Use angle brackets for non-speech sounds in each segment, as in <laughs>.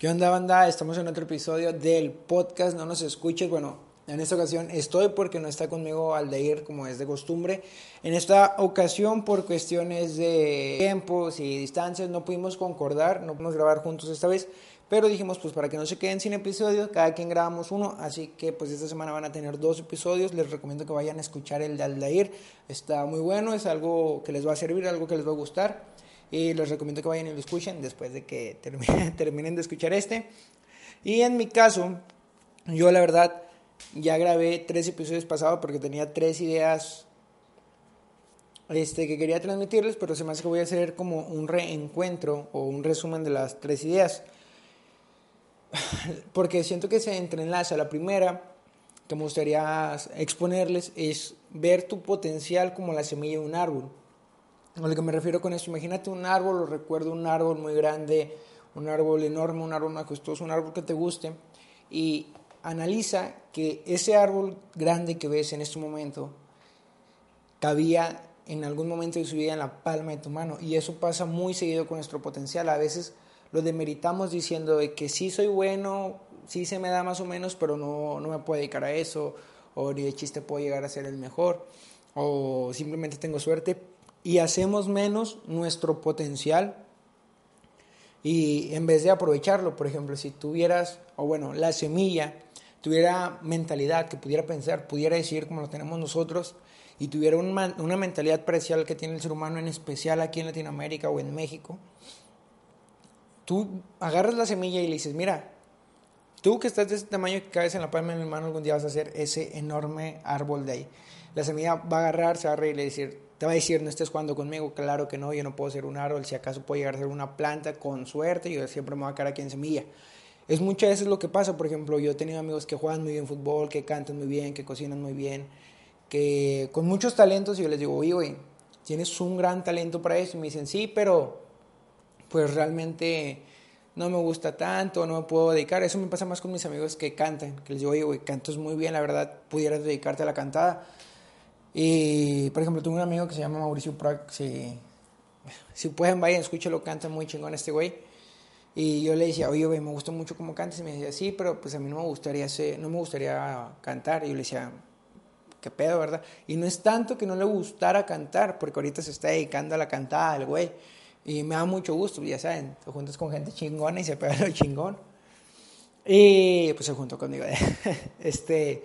¿Qué onda, banda? Estamos en otro episodio del podcast No nos escuches. Bueno, en esta ocasión estoy porque no está conmigo Aldair como es de costumbre. En esta ocasión, por cuestiones de tiempos y distancias, no pudimos concordar, no pudimos grabar juntos esta vez. Pero dijimos, pues para que no se queden sin episodios, cada quien grabamos uno. Así que pues esta semana van a tener dos episodios. Les recomiendo que vayan a escuchar el de Aldair. Está muy bueno, es algo que les va a servir, algo que les va a gustar. Y les recomiendo que vayan y lo escuchen después de que <laughs> terminen, de escuchar este. Y en mi caso, yo la verdad ya grabé tres episodios pasados porque tenía tres ideas este, que quería transmitirles, pero se me hace que voy a hacer como un reencuentro o un resumen de las tres ideas. <sighs> Porque siento que se entrelaza. La primera que me gustaría exponerles es ver tu potencial como la semilla de un árbol. A lo que me refiero con esto, imagínate un árbol, o recuerdo un árbol muy grande, un árbol enorme, un árbol majestuoso, un árbol que te guste, y analiza que ese árbol grande que ves en este momento cabía en algún momento de su vida en la palma de tu mano. Y eso pasa muy seguido con nuestro potencial. A veces lo demeritamos diciendo de que sí soy bueno, sí se me da más o menos, pero no, no me puedo dedicar a eso, o ni de chiste puedo llegar a ser el mejor, o simplemente tengo suerte, y hacemos menos nuestro potencial y en vez de aprovecharlo, por ejemplo, si tuvieras, o bueno, la semilla tuviera mentalidad, que pudiera pensar, pudiera decir como lo tenemos nosotros, y tuviera una mentalidad parcial que tiene el ser humano, en especial aquí en Latinoamérica o en México, tú agarras la semilla y le dices, mira, tú que estás de ese tamaño que cabes en la palma de mi mano, algún día vas a hacer ese enorme árbol de ahí. La semilla va a agarrar, se va a reír y le decir, te va a decir, no estés jugando conmigo, claro que no, yo no puedo ser un árbol, si acaso puedo llegar a ser una planta, con suerte, yo siempre me voy a quedar aquí en semilla. Es muchas veces lo que pasa, por ejemplo, yo he tenido amigos que juegan muy bien fútbol, que cantan muy bien, que cocinan muy bien, que con muchos talentos, y yo les digo, oye, güey, tienes un gran talento para eso, y me dicen, sí, pero pues realmente no me gusta tanto, no me puedo dedicar. Eso me pasa más con mis amigos que cantan, que les digo, oye, güey, cantas muy bien, la verdad, pudieras dedicarte a la cantada y, por ejemplo, tengo un amigo que se llama Mauricio Prac, si, si pueden, vayan, escúchalo, canta muy chingón este güey. Y yo le decía, oye, güey, me gusta mucho cómo cantas. Y me decía, sí, pero pues a mí no me gustaría, no me gustaría cantar. Y yo le decía, qué pedo, ¿verdad? Y no es tanto que no le gustara cantar, porque ahorita se está dedicando a la cantada el güey. Y me da mucho gusto, ya saben, te juntas con gente chingona y se pega lo chingón. Y pues se juntó conmigo. <laughs> este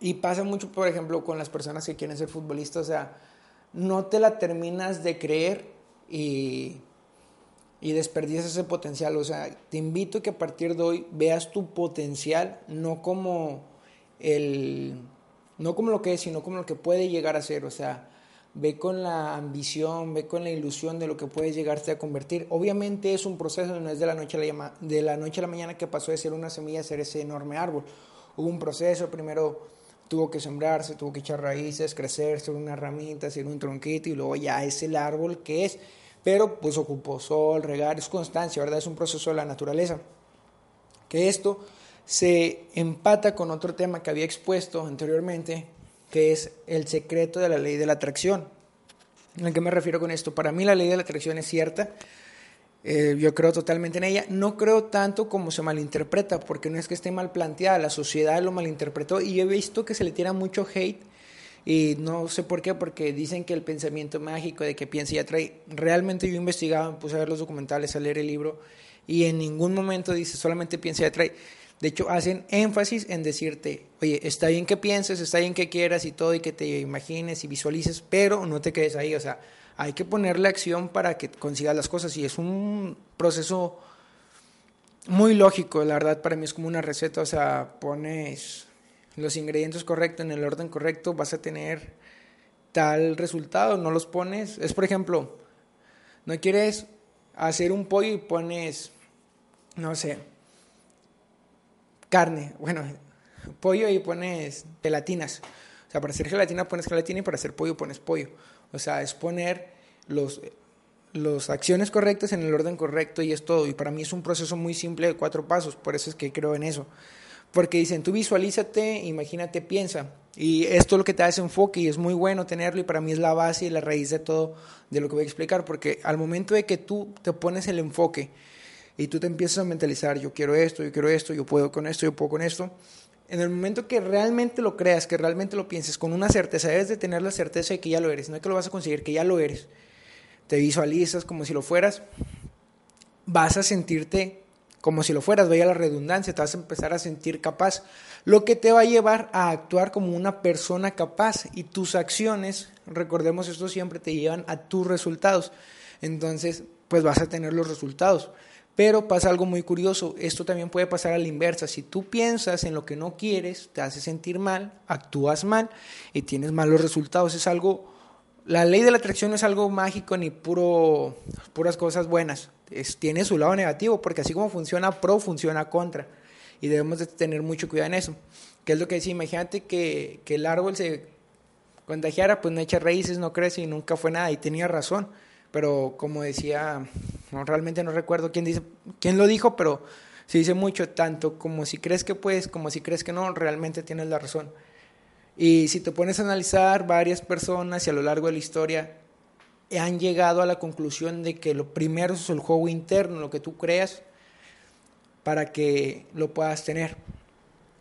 y pasa mucho, por ejemplo, con las personas que quieren ser futbolistas, o sea, no te la terminas de creer y, y desperdicias ese potencial. O sea, te invito a que a partir de hoy veas tu potencial no como el no como lo que es, sino como lo que puede llegar a ser. O sea, ve con la ambición, ve con la ilusión de lo que puedes llegarte a convertir. Obviamente es un proceso, no es de la noche a la, de la, noche a la mañana que pasó de ser una semilla a ser ese enorme árbol. Hubo un proceso, primero tuvo que sembrarse, tuvo que echar raíces, crecer, ser una ramita, ser un tronquito y luego ya es el árbol que es. Pero pues ocupó sol, regar, es constancia, ¿verdad? Es un proceso de la naturaleza. Que esto se empata con otro tema que había expuesto anteriormente, que es el secreto de la ley de la atracción. ¿A qué me refiero con esto? Para mí la ley de la atracción es cierta, eh, yo creo totalmente en ella. No creo tanto como se malinterpreta, porque no es que esté mal planteada, la sociedad lo malinterpretó y he visto que se le tira mucho hate y no sé por qué, porque dicen que el pensamiento mágico de que piensa y atrae, realmente yo investigaba, me puse a ver los documentales, a leer el libro y en ningún momento dice solamente piensa y atrae. De hecho, hacen énfasis en decirte, oye, está bien que pienses, está bien que quieras y todo, y que te imagines y visualices, pero no te quedes ahí. O sea, hay que ponerle acción para que consigas las cosas. Y es un proceso muy lógico, la verdad para mí es como una receta, o sea, pones los ingredientes correctos en el orden correcto, vas a tener tal resultado, no los pones, es por ejemplo, no quieres hacer un pollo y pones, no sé, carne, bueno, pollo y pones gelatinas, o sea, para hacer gelatina pones gelatina y para hacer pollo pones pollo. O sea, es poner los, las acciones correctas en el orden correcto y es todo. Y para mí es un proceso muy simple de cuatro pasos, por eso es que creo en eso. Porque dicen, tú visualízate, imagínate, piensa. Y esto es lo que te ese enfoque y es muy bueno tenerlo y para mí es la base y la raíz de todo de lo que voy a explicar. Porque al momento de que tú te pones el enfoque y tú te empiezas a mentalizar, yo quiero esto, yo quiero esto, yo puedo con esto, yo puedo con esto, en el momento que realmente lo creas, que realmente lo pienses con una certeza, debes de tener la certeza de que ya lo eres, no es que lo vas a conseguir, que ya lo eres. Te visualizas como si lo fueras, vas a sentirte como si lo fueras, vaya la redundancia, te vas a empezar a sentir capaz, lo que te va a llevar a actuar como una persona capaz y tus acciones, recordemos esto siempre, te llevan a tus resultados. Entonces, pues vas a tener los resultados. Pero pasa algo muy curioso, esto también puede pasar a la inversa. Si tú piensas en lo que no quieres, te hace sentir mal, actúas mal y tienes malos resultados. Es algo, la ley de la atracción no es algo mágico ni puro, puras cosas buenas. Tiene su lado negativo, porque así como funciona pro, funciona contra. Y debemos de tener mucho cuidado en eso. ¿Qué es lo que decía? Imagínate que, que el árbol se contagiara, pues no echa raíces, no crece y nunca fue nada. Y tenía razón pero como decía, no, realmente no recuerdo quién, dice, quién lo dijo, pero se dice mucho, tanto como si crees que puedes, como si crees que no, realmente tienes la razón. Y si te pones a analizar, varias personas y a lo largo de la historia han llegado a la conclusión de que lo primero es el juego interno, lo que tú creas, para que lo puedas tener.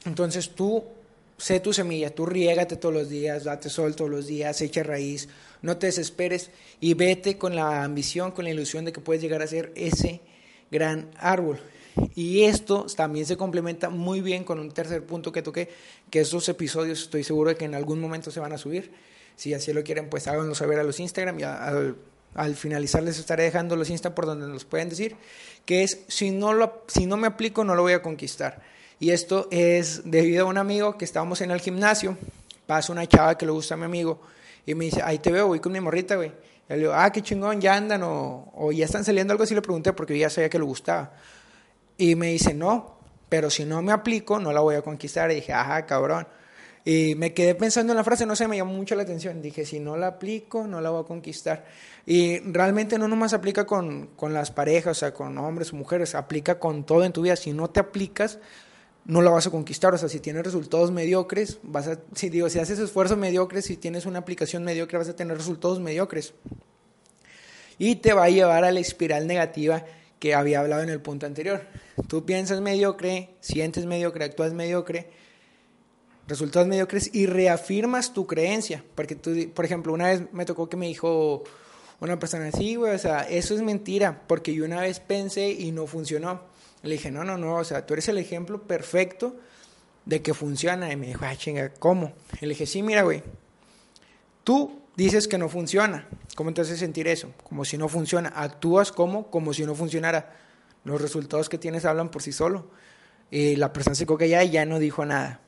Entonces tú sé tu semilla, tú riégate todos los días, date sol todos los días, echa raíz, no te desesperes y vete con la ambición, con la ilusión de que puedes llegar a ser ese gran árbol. Y esto también se complementa muy bien con un tercer punto que toqué, que estos episodios estoy seguro de que en algún momento se van a subir. Si así lo quieren, pues háganlo saber a los Instagram y al, al, finalizar les estaré dejando los Insta por donde nos pueden decir, que es, si no, lo, si no me aplico, no lo voy a conquistar. Y esto es debido a un amigo que estábamos en el gimnasio, pasa una chava que le gusta a mi amigo y me dice, ahí te veo, voy con mi morrita, güey. Y le digo, ah, qué chingón, ya andan o, o ya están saliendo algo así, le pregunté porque yo ya sabía que le gustaba. Y me dice, no, pero si no me aplico, no la voy a conquistar. Y dije, ajá, cabrón. Y me quedé pensando en la frase, no sé, me llamó mucho la atención. Dije, si no la aplico, no la voy a conquistar. Y realmente no nomás aplica con, con las parejas, o sea, con hombres o mujeres, aplica con todo en tu vida. Si no te aplicas, no la vas a conquistar. O sea, si tienes resultados mediocres, vas a, si digo, si haces esfuerzos mediocres, si tienes una aplicación mediocre, vas a tener resultados mediocres. Y te va a llevar a la espiral negativa que había hablado en el punto anterior. Tú piensas mediocre, sientes mediocre, actúas mediocre, resultados mediocres y reafirmas tu creencia. Porque tú, por ejemplo, una vez me tocó que me dijo una persona así, güey, o sea, eso es mentira, porque yo una vez pensé y no funcionó. Le dije, no, no, no, o sea, tú eres el ejemplo perfecto de que funciona. Y me dijo, ah, chinga, ¿cómo? Y le dije, sí, mira, güey, tú dices que no funciona. ¿Cómo te sentir eso? Como si no funciona. Actúas como, como si no funcionara. Los resultados que tienes hablan por sí solo. Y la persona se coca ya ya no dijo nada.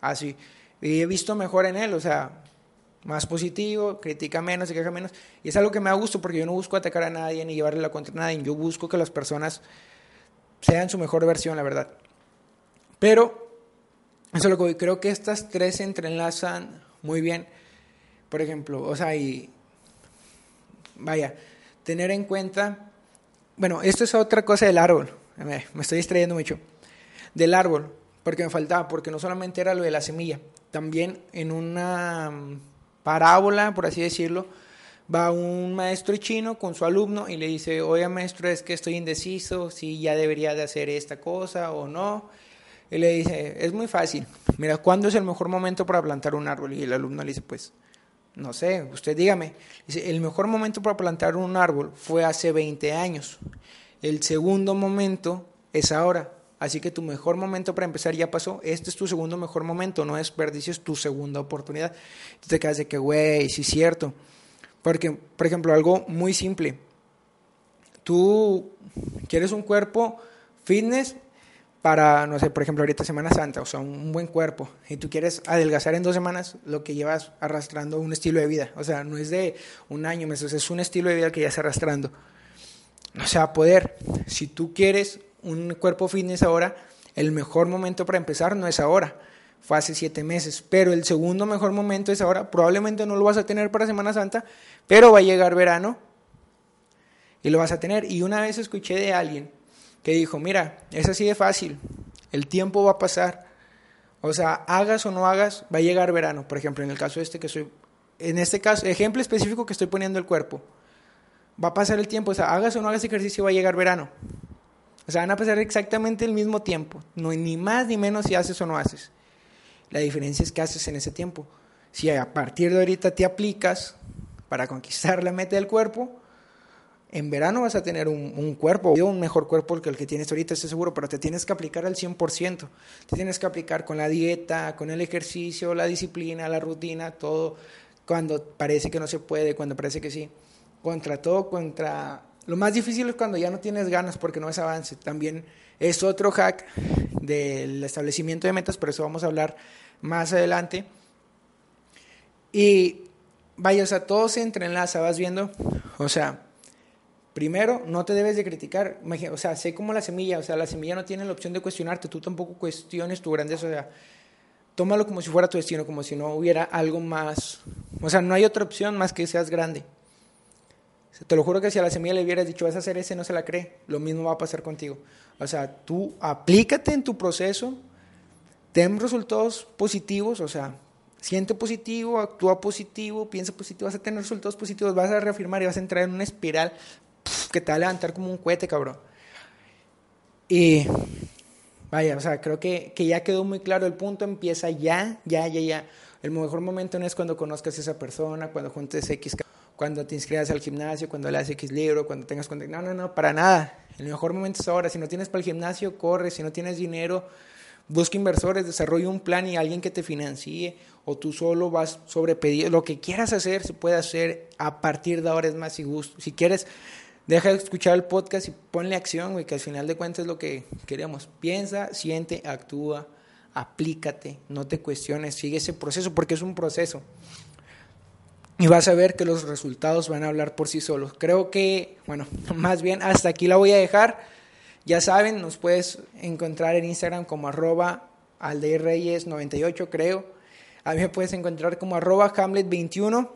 Así. Y he visto mejor en él, o sea, más positivo, critica menos, se queja menos. Y es algo que me da gusto porque yo no busco atacar a nadie ni llevarle la contra a nadie. Yo busco que las personas sean su mejor versión, la verdad. Pero, eso es lo que creo que estas tres se entrelazan muy bien. Por ejemplo, o sea, y vaya, tener en cuenta, bueno, esto es otra cosa del árbol, me, me estoy distrayendo mucho, del árbol, porque me faltaba, porque no solamente era lo de la semilla, también en una parábola, por así decirlo, va un maestro chino con su alumno y le dice, oye maestro, es que estoy indeciso, si ya debería de hacer esta cosa o no. Y le dice, es muy fácil, mira, ¿cuándo es el mejor momento para plantar un árbol? Y el alumno le dice, pues, no sé, usted dígame. El mejor momento para plantar un árbol fue hace 20 años. El segundo momento es ahora. Así que tu mejor momento para empezar ya pasó. Este es tu segundo mejor momento. No desperdicies tu segunda oportunidad. Te quedas de que, güey, sí es cierto. Porque, por ejemplo, algo muy simple. Tú quieres un cuerpo fitness para, no sé, por ejemplo, ahorita Semana Santa, o sea, un buen cuerpo, y tú quieres adelgazar en dos semanas lo que llevas arrastrando un estilo de vida. O sea, no es de un año, meses, es un estilo de vida que ya estás arrastrando. No se va a poder. Si tú quieres un cuerpo fitness ahora, el mejor momento para empezar no es ahora fue hace siete meses. Pero el segundo mejor momento es ahora. Probablemente no lo vas a tener para Semana Santa, pero va a llegar verano y lo vas a tener. Y una vez escuché de alguien que dijo, mira, es así de fácil, el tiempo va a pasar. O sea, hagas o no hagas, va a llegar verano. Por ejemplo, en el caso este que soy, en este caso, ejemplo específico que estoy poniendo el cuerpo. Va a pasar el tiempo, o sea, hagas o no hagas ejercicio, va a llegar verano. O sea, van a pasar exactamente el mismo tiempo. No, ni más ni menos si haces o no haces. La diferencia es que haces en ese tiempo. Si a partir de ahorita te aplicas para conquistar la meta del cuerpo, en verano vas a tener un, cuerpo, un mejor cuerpo que el que tienes ahorita, estoy seguro, pero te tienes que aplicar al 100%. Te tienes que aplicar con la dieta, con el ejercicio, la disciplina, la rutina, todo, cuando parece que no se puede, cuando parece que sí. Contra todo, contra... Lo más difícil es cuando ya no tienes ganas porque no es avance. También es otro hack del establecimiento de metas, pero eso vamos a hablar más adelante. Y vaya, o sea, todo se entrelaza, vas viendo, o sea, Primero, no te debes de criticar, o sea, sé como la semilla, o sea, la semilla no tiene la opción de cuestionarte, tú tampoco cuestiones tu grandeza, o sea, tómalo como si fuera tu destino, como si no hubiera algo más, o sea, no hay otra opción más que seas grande. te lo juro que si a la semilla le hubieras dicho, vas a hacer ese, no se la cree, lo mismo va a pasar contigo. O sea, tú aplícate en tu proceso, ten resultados positivos, o sea, siente positivo, actúa positivo, piensa positivo, vas a tener resultados positivos, vas a reafirmar y vas a entrar en una espiral que te va a levantar como un cohete, cabrón. Y vaya, o sea, creo que, que ya quedó muy claro el punto, empieza ya, ya, ya, ya. El mejor momento no es cuando conozcas a esa persona, cuando juntes X, cuando te inscribas al gimnasio, cuando leas X libro, cuando tengas contacto. No, no, no, para nada. El mejor momento es ahora. Si no tienes para el gimnasio, corre. Si no tienes dinero, busca inversores, desarrolla un plan y alguien que te financie. O tú solo vas sobre pedido. Lo que quieras hacer se puede hacer a partir de ahora es más y gusto. Si quieres Deja de escuchar el podcast y ponle acción, güey, que al final de cuentas es lo que queremos. Piensa, siente, actúa, aplícate, no te cuestiones, sigue ese proceso porque es un proceso. Y vas a ver que los resultados van a hablar por sí solos. Creo que, bueno, <laughs> más bien hasta aquí la voy a dejar. Ya saben, nos puedes encontrar en Instagram como arroba aldeirreyes98, creo. A mí me puedes encontrar como arroba hamlet21.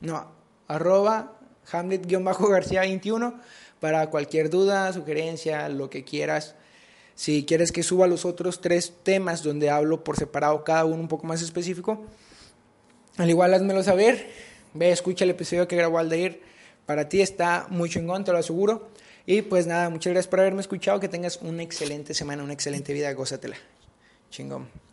No, arroba Hamlet-García 21 para cualquier duda, sugerencia, lo que quieras. Si quieres que suba los otros tres temas donde hablo por separado cada uno un poco más específico, al igual házmelo saber. Ve, escucha el episodio que grabó Aldair. Para ti está muy chingón, te lo aseguro. Y pues nada, muchas gracias por haberme escuchado. Que tengas una excelente semana, una excelente vida. Gózatela. Chingón.